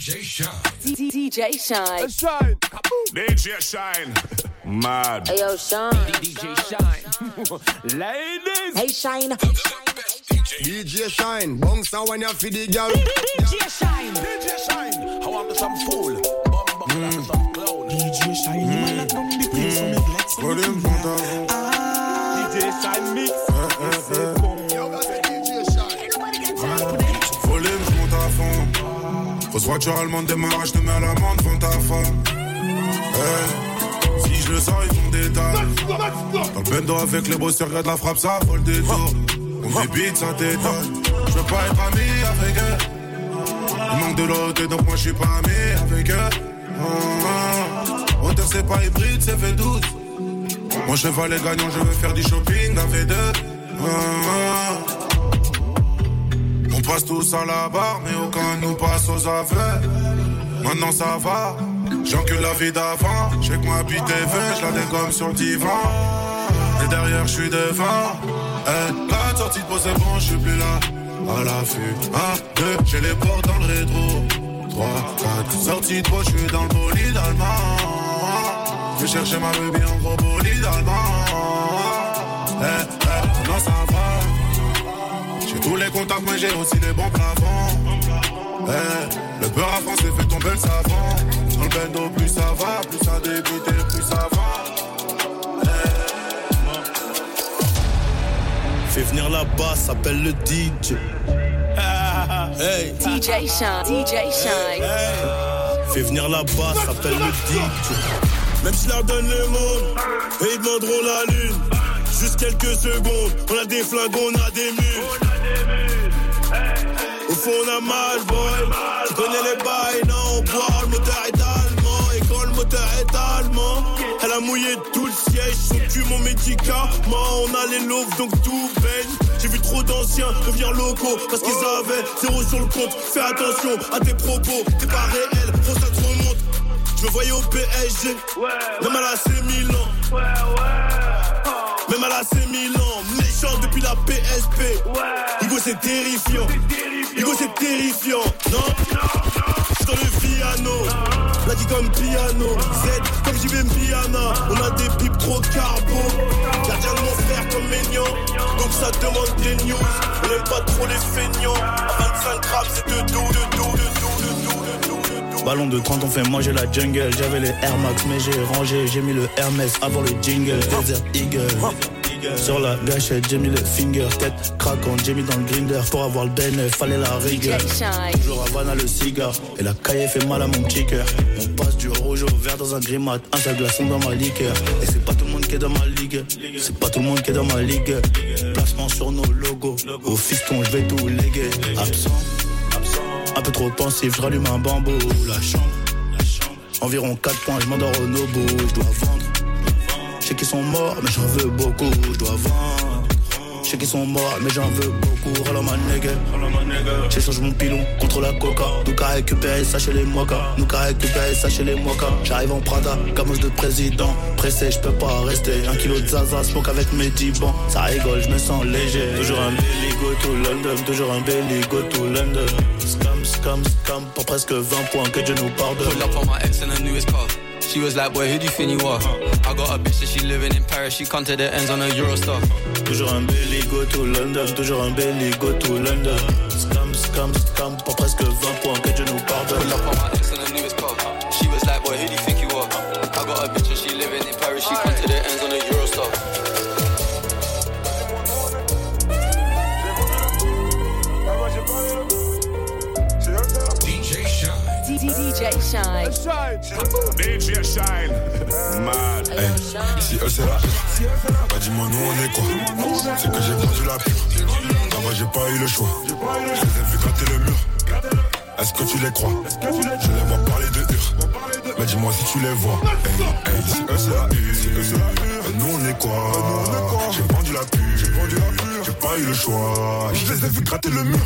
DJ Shine. DJ Shine. Shine. DJ Shine. Mad. Hey yo, Shine. DJ Shine. Ladies. Hey Shine. DJ Shine, bounce down when you feed the girl. DJ Shine. DJ Shine. How am some fool? Bum some clown. DJ Shine, il m'a la tombe des prix, son mec, Faut les pantalons. DJ Grosse voiture allemande démarrage, je te mets à l'amende, font ta femme. Eh, Si je le sens, ils font des tas. Dans le bendo avec les bosseurs, regarde la frappe, ça vole des tours. On débite, ça t'étonne. Je veux pas être ami avec eux. Il manque de l'autre, donc moi je suis pas ami avec eux. Ah, ah. Moteur, c'est pas hybride, c'est fait 12. Mon cheval est gagnant, je veux faire du shopping. Ah, ah. Passe tous à la barre, mais aucun nous passe aux affaires. Maintenant ça va, j'encule la vie d'avant. J'ai que moi puis TV, je la dégomme sur le divan. Et derrière, je suis devant. Eh, la sortie de pause, c'est bon, je suis plus là. À l'affût, 1, 2, j'ai les portes dans le rétro. 3, 4, sortie de pause, je suis dans le bolide allemand. Je vais chercher ma baby en gros bolide allemand. Eh, eh, maintenant ça va. Tous les contacts, mais j'ai aussi les bons plafonds. Eh, le beurre à France fait tomber le savon. Dans le bendo, plus ça va, plus ça débute et plus ça va. Fais venir la basse, s'appelle le DJ. Hey, DJ Shine. DJ Shine. fais venir la basse, s'appelle le DJ. Même si leur donne le monde, et ils demanderont la lune. Juste quelques secondes, on a des flingues, on a des mules. Au fond, on a mal, boy. Tu connais les bails, non, on boit, le moteur est allemand. Et quand le moteur est allemand, elle a mouillé tout le siège. Son cul, mon médicament. On a les loaves, donc tout baigne. J'ai vu trop d'anciens devenir locaux parce qu'ils avaient zéro sur le compte. Fais attention à tes propos, t'es pas réel, faut ça te remonte. Je me voyais au PSG, même à la C Milan. Même à la C Milan, méchant depuis la PSP. Hugo c'est terrifiant. Hugo c'est terrifiant. Non J'suis dans le piano. Là dit comme piano. Z comme vais piano. On a des pipes trop carbo. Gardien de mon frère comme mignon. Donc ça demande des news. On aime pas trop les feignants. À 25 grammes c'est de doux, de doux, de doux, de doux, de doux. Ballon de 30, on fait manger la jungle. J'avais les Air Max, mais j'ai rangé. J'ai mis le Hermès avant le jingle. Desert Eagle. Sur la gâchette, j'ai mis le finger. Tête craquante, j'ai mis dans le grinder. Pour avoir le bénéfice, fallait la rigueur. Toujours Havana le cigare. Et la caille fait mal à mon petit cœur. On passe du rouge au vert dans un grimat. Un seul glaçon dans ma liqueur. Et c'est pas tout le monde qui est dans ma ligue. C'est pas tout le monde qui est dans ma ligue. Placement sur nos logos. Au fiston, je vais tout léguer. Absent. Un peu trop pensif, je rallume un bambou. La chambre. Environ 4 points, je m'endors au nobo. Je dois vendre. Je sais qu'ils sont morts, mais j'en veux beaucoup. Je dois vendre. Je sais qu'ils sont morts, mais j'en veux beaucoup. Rala ma nigga. J'échange mon pilon contre la coca. Nous qu'à récupérer ça chez les mokas. Nous qu'à récupérer ça chez les mokas. J'arrive en Prada, gamos de président. Pressé, je peux pas rester. Un kilo de zaza, smoke avec mes dibans. Ça rigole, je me sens léger. Toujours un belly go to London. Toujours un belly go to London. Scam, scam, scam. Pour presque 20 points, que Dieu nous pardonne. Pull up on my ex in her newest car. She was like, boy, who do you think you are? I got a bitch that she living in Paris. She come to the ends on a Eurostar. Toujours un belly go to London, toujours un belly go to London. Scam, scam, scam, pour presque 20 points, que Dieu nous pardonne. Shine. Si eux c'est la bah dis-moi nous on est quoi C'est que j'ai vendu la pure. Là-bas j'ai pas eu le choix. Je les ai vu gratter le mur. Est-ce que tu les crois Je les vois parler de hur. Mais dis-moi si tu les vois. Hey, hey, si eux c'est la hur, bah, nous on est quoi J'ai vendu la pure. J'ai pas eu le choix. Je les ai vu gratter le mur.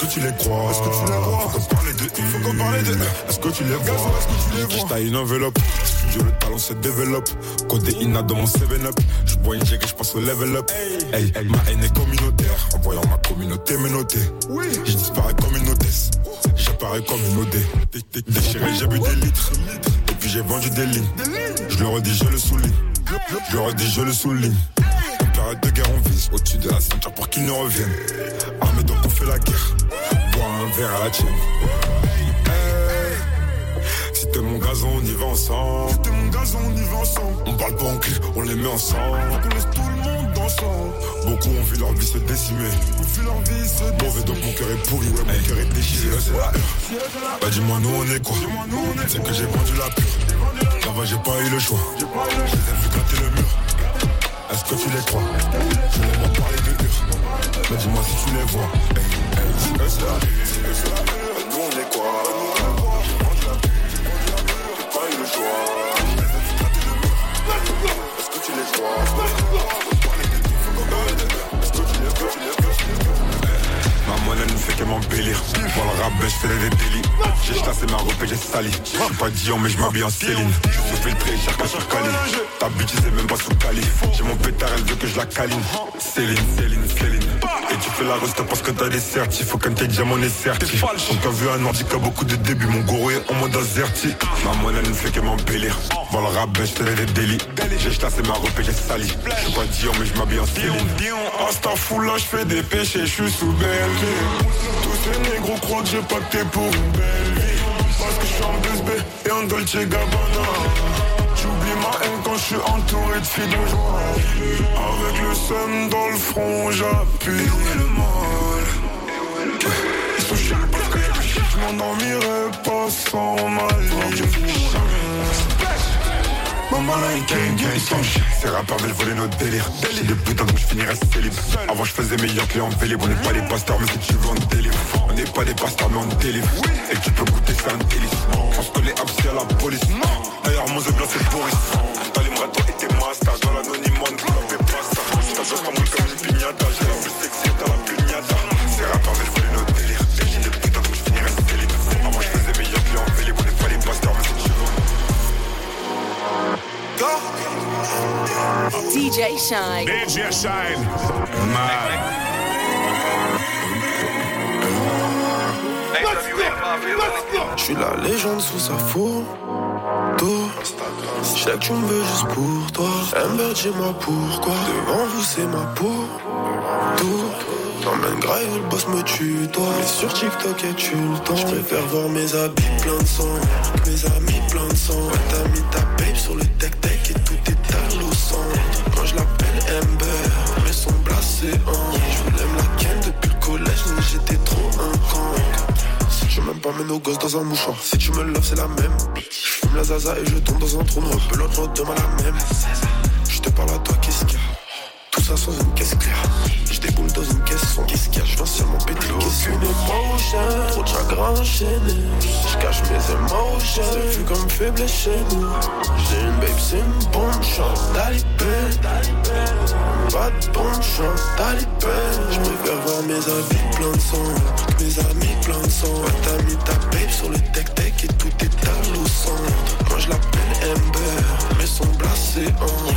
Est-ce que tu les crois? Est-ce que tu les crois? Faut qu'on parle de hur. Faut qu'on parle de Est-ce que tu les vois Est-ce que tu les vois T'as une enveloppe. Studio le talent se développe. Côté Ina dans mon 7-up. Je bois une jack et je passe au level up. Hey, ma haine est communautaire. En voyant ma communauté me noter. Je disparais comme une hôtesse. J'appelle pareil comme une OD. Déchiré, j'ai bu des litres. Et puis j'ai vendu des lignes. Je le redis, je le souligne. Je le redis, je le souligne. En période de guerre, on vise au-dessus de la ceinture pour qu'ils ne reviennent. Armé donc on fait la guerre. Bois un verre à la tienne. Si t'es mon gazon, on y va ensemble. Si t'es mon gazon, on y va ensemble. On parle pas en clé, on les met ensemble. Qu'on laisse tout le monde dansant. Beaucoup ont vu leur vie se décimer. Ont vu leur vie se décimer. Mauvais donc mon cœur est pourri, ouais, mon cœur est déchiré. C'est la. Bah dis-moi, nous on est quoi? C'est que j'ai vendu la pure. Là-bas, j'ai pas eu le choix. Je les ai vu gratter le mur. Est-ce que tu les crois? Je les vois parler de. Mais dis-moi si tu les vois. Hey, J'ai chassé ma robe et j'ai sali. Je suis pas Dion, mais je m'habille en Céline. Je fais le prix, pas sur Cali. Ta bitch, c'est même pas sous Cali. J'ai mon pétard, elle veut que je la câline. Céline, Céline, Céline. Et tu fais la reste parce que t'as des certifs. Faut qu'un tes diamants est. On t'a vu un nordique a beaucoup de débuts. Mon goro est en mode azerti. Ma monnaie ne fait que m'embellir. Pour le rap, je fais des délits. J'ai chassé ma robe et j'ai sali. Je suis pas Dion, mais je m'habille en Céline. Hasta fou là, je fais des péchés, je suis sous belle tous ces négros croient que j'ai pacté pour une belle vie En 2B et en Dolce Gabbana. J'oublie ma haine quand je suis entouré de filles de joie. Avec le seum dans le front j'appuie le mal. Ils sont chiants parce que je m'endormirai pas sans ma Maman là il gang Ces rappeurs veulent voler notre délire. J'ai des putains donc je finirai célib. Avant je faisais meilleur que les en On n'est pas des pasteurs mais si tu veux on délivre On n'est pas des pasteurs mais on délivre. Et tu peux goûter c'est un délice. On se connaît absent à la police. D'ailleurs mon blanc c'est Boris. Les toi et tes masters Dans l'anonymat et pasta Ça. Doit pas comme une pignata Shine. DJ Shine? Man. Je suis la légende sous sa photo. Je sais que tu me veux juste pour toi. Amber, dis-moi pourquoi. Devant vous, c'est ma peau. Tout. T'emmènes grave, le boss me tue, toi. Mais sur TikTok, et tu le temps. Je préfère voir mes habits plein de sang. Mes amis plein de sang. Ouais, t'as mis ta babe sur le tech-tech et tout est à au centre. Quand je l'appelle Amber, mais son blasé en. Je voulais me la ken depuis le collège, mais j'étais trop un con. Je même pas mes nos gosses dans un mouchoir. Si tu me loves, c'est la même. Je fume la zaza et je tombe dans un trou noir. Pelote, l'autre demain la même. Je te parle à toi, qu'est-ce qu'il y a? Tout ça sans une caisse claire. Je dans une Je cache mes émotions, c'est vu comme faible chez nous. J'ai une babe, c'est une bombe, chante talibé. Pas de bombe, chante talibé. Je préfère voir mes amis plein de sang. Mes amis plein de sang. T'as mis ta babe sur le tech-tech et tout est à au centre. Moi je l'appelle Amber, mais son blasé en.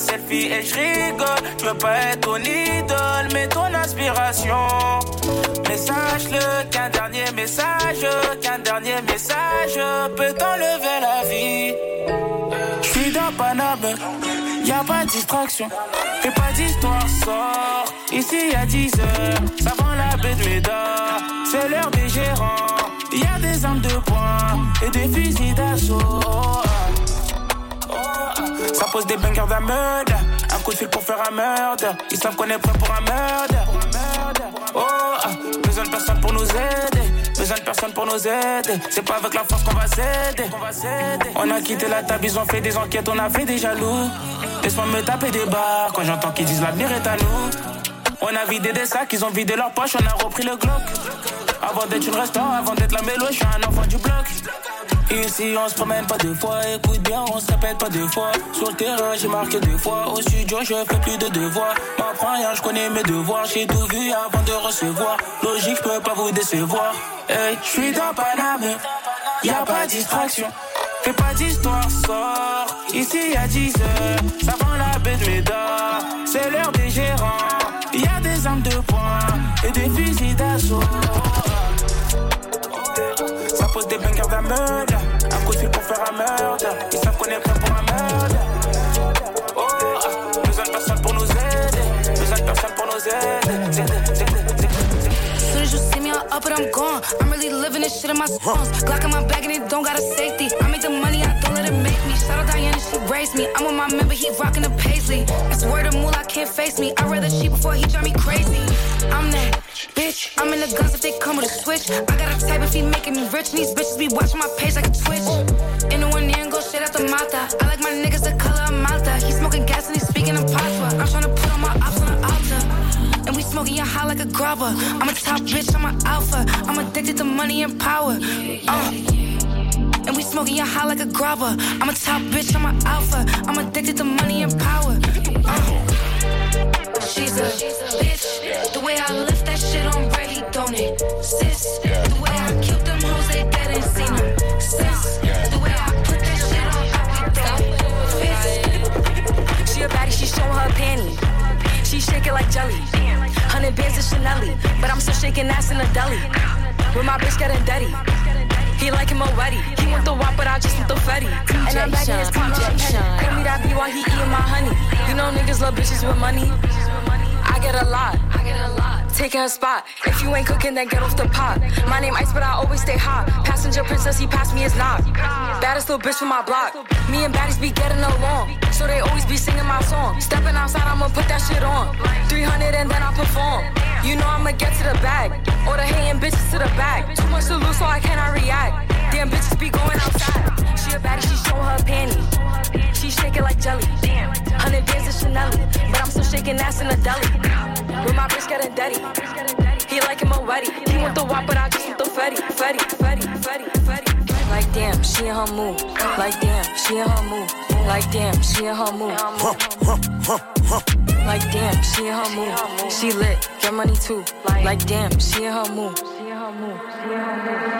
Selfie et je rigole. Je veux pas être ton idole, mais ton inspiration. Mais sache-le qu'un dernier message, qu'un dernier message peut t'enlever la vie. J'suis dans Paname, y a pas de distraction. Fais pas d'histoire, sort. Ici à 10 heures, ça vend la baie de Médard. C'est l'heure des gérants. Y a des armes de poing et des fusils d'assaut. Ça pose des bangers d'un meurtre. Un coup de fil pour faire un meurtre. Ils savent qu'on est prêt pour un meurtre. Oh, ah. besoin de personne pour nous aider. Besoin de personne pour nous aider. C'est pas avec la force qu'on va s'aider. On a quitté la table, ils ont fait des enquêtes, on a fait des jaloux. Laisse-moi me taper des barres quand j'entends qu'ils disent l'avenir est à nous. On a vidé des sacs, ils ont vidé leurs poches, on a repris le Glock. Avant d'être une restaurant, avant d'être la mélo, je suis un enfant du bloc. Ici on se promène pas deux fois, écoute bien, on se répète pas deux fois. Sur le terrain j'ai marqué deux fois, au studio je fais plus de devoirs. M'apprends rien, je connais mes devoirs, j'ai tout vu avant de recevoir. Logique, je peux pas vous décevoir. Hey, je suis dans Paname, y a pas de distraction. Fais pas d'histoire, sort. Ici y'a 10 heures, ça vend la baie de. C'est l'heure des gérants, y a des armes de poing et des fusils d'assaut. Pose des bunkers d'un meurtre. Un coup fil pour faire un meurtre. Ils savent qu'on est prêt pour un meurtre. Oh, besoin de personne pour nous aider. Besoin de personne pour nous aider. Soon as you see me, I'm up and I'm gone. I'm really living this shit in my songs. Glock in my bag and it don't got a safety. I make the money, I don't let it make me. Shout out Diana, she raised me. I'm with my member, he rocking the paisley. That's word of moolah, can't face me. I'd rather she before he drive me crazy. I'm that bitch. I'm in the guns if they come with a switch. I got a type if he making me rich. And these bitches be watching my page like a twitch. In the one ear and go out the mata. I like my niggas the color of Malta. He smoking gas and he speaking in patois. I'm trying to put on my ops on the altar. And we smoking your high like a grubber. I'm a top bitch, I'm an alpha. I'm addicted to money and power. Uh. And we smoking your high like a grubber. I'm a top bitch, I'm an alpha. I'm addicted to money and power. Uh. She's a bitch. The way I that shit on ready, don't it? Sis. The way I killed them hoes, they dead ain't seen them. Sis. The way I put that shit on everything. She a baddie, she showing her panties. She shake it like jelly. Hundred bands of Chanel, but I'm still shaking ass in the deli. With my bitch getting dirty. He like him already. He want the wop, but I just want the fetty. And I'm back in his Shine. Call me that B while he eating my honey. You know niggas love bitches with money. I get a lot. I get a lot. Taking a spot. If you ain't cooking, then get off the pot. My name Ice, but I always stay hot. Passenger princess, he passed me his knock. Baddest little bitch from my block. Me and baddies be getting along. So they always be singing my song. Stepping outside, I'ma put that shit on. 300 and then I perform. You know I'ma get to the bag. Or the hating bitches to the back. Too much to lose, so I cannot react. Damn bitches be going outside. She a baddie, she show her panties. She shake it like jelly. Damn. Hundred bands of Chanel. But I'm still shaking ass in the deli. With my bitch getting dirty. He like him already. He want the wop, but I just want the fetty. Fetty, fetty, fetty, fetty. Like damn, she in her mood. Like damn, she in her mood. Like damn, she in her mood. Like damn, she in her mood. She lit, get money too. Like damn, she in her mood. In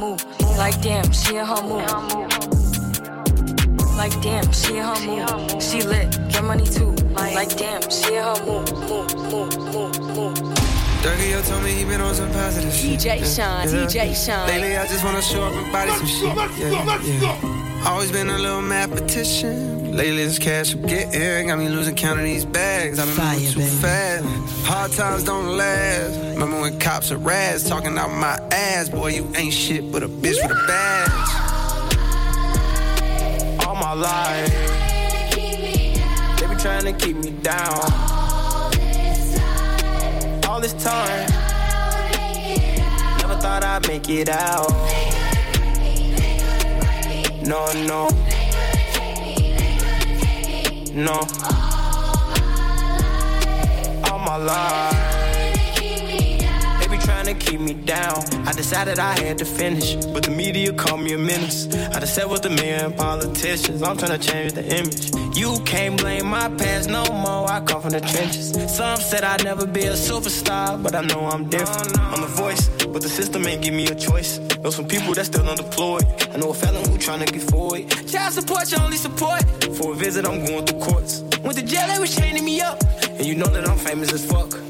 Like damn, she in her mood. Like damn, she in her mood. She lit, get money too. Like damn, she in her mood. Mood, mood, mood, mood. Dirty, yo told me he been on some positive shit. DJ Shine, DJ Shine. Lately, I just wanna show up and body some shit. Yeah, yeah. Always been a little mathematician. Lately, this cash I'm getting got me losing count of these bags. I've been moving too fast. Hard times don't last. Remember when cops are rats talking out my ass? Boy, you ain't shit but a bitch with a badge. All my life. They be trying to keep me down. All this time. Never thought I'd make it out. No, no. No. All my life. To keep me down. I decided I had to finish, but the media called me a menace. I just sat with the mayor politicians. I'm trying to change the image. You can't blame my past no more. I come from the trenches. Some said I'd never be a superstar, but I know I'm different. I'm the voice, but the system ain't give me a choice. Know some people that still unemployed. I know a felon who trying to get forward. Child support, your only support. For a visit, I'm going through courts. Went to jail, they was chaining me up. And you know that I'm famous as fuck.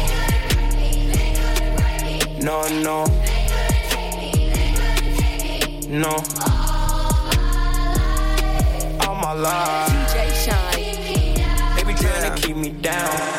No, no. They couldn't take me, they couldn't take me. No. All my life. All my life. TJ Shine. They be trying to keep me down.